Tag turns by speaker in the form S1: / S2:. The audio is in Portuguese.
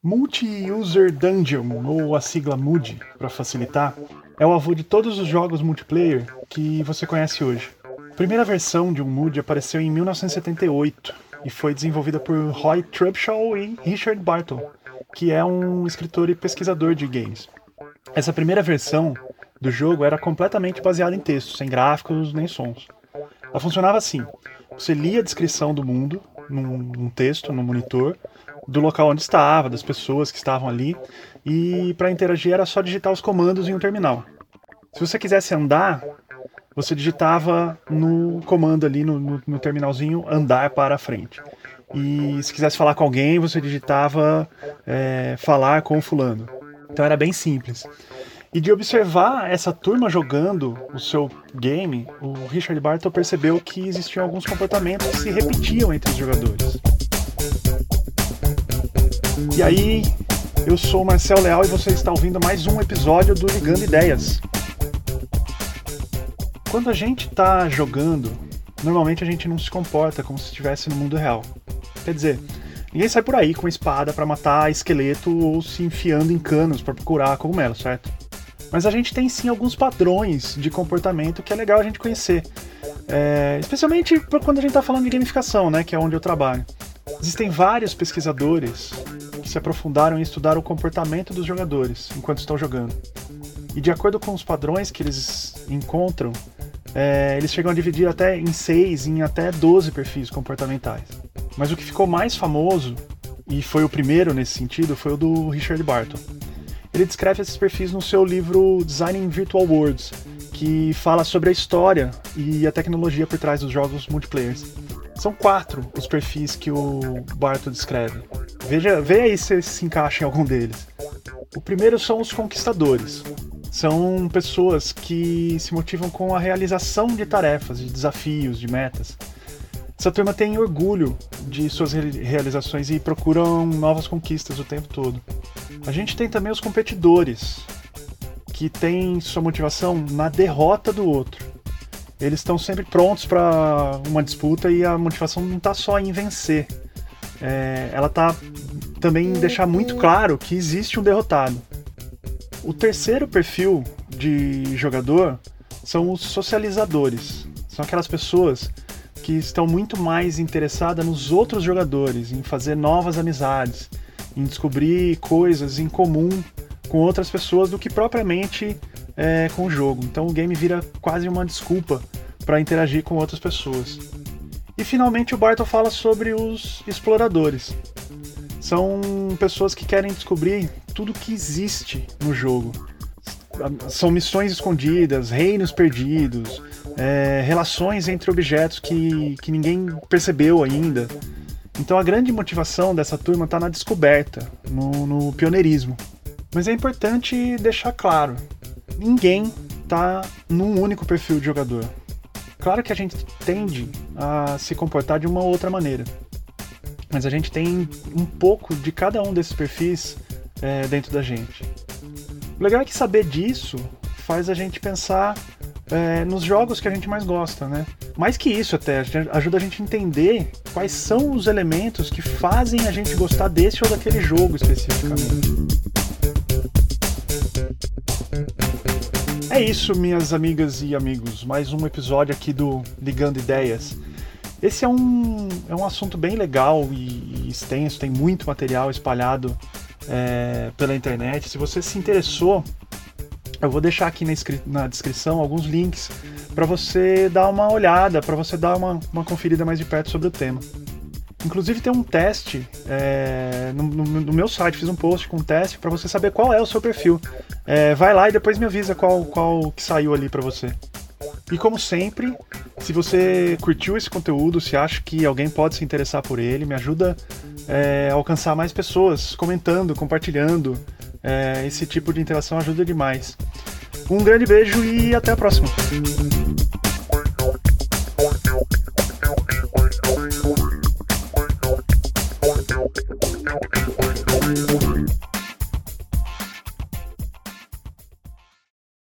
S1: Multi-User Dungeon, ou a sigla MUD, para facilitar, é o avô de todos os jogos multiplayer que você conhece hoje. A primeira versão de um MUD apareceu em 1978 e foi desenvolvida por Roy Trubshaw e Richard Bartle, que é um escritor e pesquisador de games. Essa primeira versão do jogo era completamente baseada em texto, sem gráficos nem sons. Ela funcionava assim: você lia a descrição do mundo num, num texto, no monitor, do local onde estava, das pessoas que estavam ali, e para interagir era só digitar os comandos em um terminal. Se você quisesse andar, você digitava no comando ali no, no, no terminalzinho andar para frente. E se quisesse falar com alguém, você digitava é, falar com fulano. Então era bem simples. E de observar essa turma jogando o seu game, o Richard Barton percebeu que existiam alguns comportamentos que se repetiam entre os jogadores. E aí, eu sou o Marcel Leal e você está ouvindo mais um episódio do Ligando Ideias. Quando a gente está jogando, normalmente a gente não se comporta como se estivesse no mundo real. Quer dizer, ninguém sai por aí com espada para matar esqueleto ou se enfiando em canos para procurar cogumelo, certo? Mas a gente tem sim alguns padrões de comportamento que é legal a gente conhecer. É, especialmente quando a gente está falando de gamificação, né, que é onde eu trabalho. Existem vários pesquisadores se aprofundaram em estudar o comportamento dos jogadores enquanto estão jogando. E de acordo com os padrões que eles encontram, é, eles chegam a dividir até em 6, em até 12 perfis comportamentais. Mas o que ficou mais famoso, e foi o primeiro nesse sentido, foi o do Richard Barton. Ele descreve esses perfis no seu livro Designing Virtual Worlds, que fala sobre a história e a tecnologia por trás dos jogos multiplayer. São quatro os perfis que o Barton descreve. Veja, veja aí se se encaixa em algum deles. O primeiro são os conquistadores. São pessoas que se motivam com a realização de tarefas, de desafios, de metas. Essa turma tem orgulho de suas realizações e procuram novas conquistas o tempo todo. A gente tem também os competidores, que têm sua motivação na derrota do outro. Eles estão sempre prontos para uma disputa e a motivação não está só em vencer. É, ela está também em deixar muito claro que existe um derrotado. O terceiro perfil de jogador são os socializadores. São aquelas pessoas que estão muito mais interessadas nos outros jogadores, em fazer novas amizades, em descobrir coisas em comum com outras pessoas do que propriamente é, com o jogo. Então o game vira quase uma desculpa para interagir com outras pessoas. E finalmente o Barton fala sobre os exploradores. São pessoas que querem descobrir tudo que existe no jogo. São missões escondidas, reinos perdidos, é, relações entre objetos que, que ninguém percebeu ainda. Então a grande motivação dessa turma está na descoberta, no, no pioneirismo. Mas é importante deixar claro: ninguém está num único perfil de jogador. Claro que a gente tende a se comportar de uma outra maneira, mas a gente tem um pouco de cada um desses perfis é, dentro da gente. O legal é que saber disso faz a gente pensar é, nos jogos que a gente mais gosta, né? Mais que isso até, ajuda a gente a entender quais são os elementos que fazem a gente gostar desse ou daquele jogo especificamente. É isso, minhas amigas e amigos. Mais um episódio aqui do Ligando Ideias. Esse é um, é um assunto bem legal e, e extenso, tem muito material espalhado é, pela internet. Se você se interessou, eu vou deixar aqui na, na descrição alguns links para você dar uma olhada, para você dar uma, uma conferida mais de perto sobre o tema. Inclusive tem um teste é, no, no, no, meu site, fiz um post com um teste para você saber qual é o seu perfil. É, vai lá e depois me avisa qual, qual que saiu ali para você. E como sempre, se você curtiu esse conteúdo, se acha que alguém pode se interessar por ele, me ajuda é, a alcançar mais pessoas, comentando, compartilhando. É, esse tipo de interação ajuda demais. Um grande beijo e até a próxima!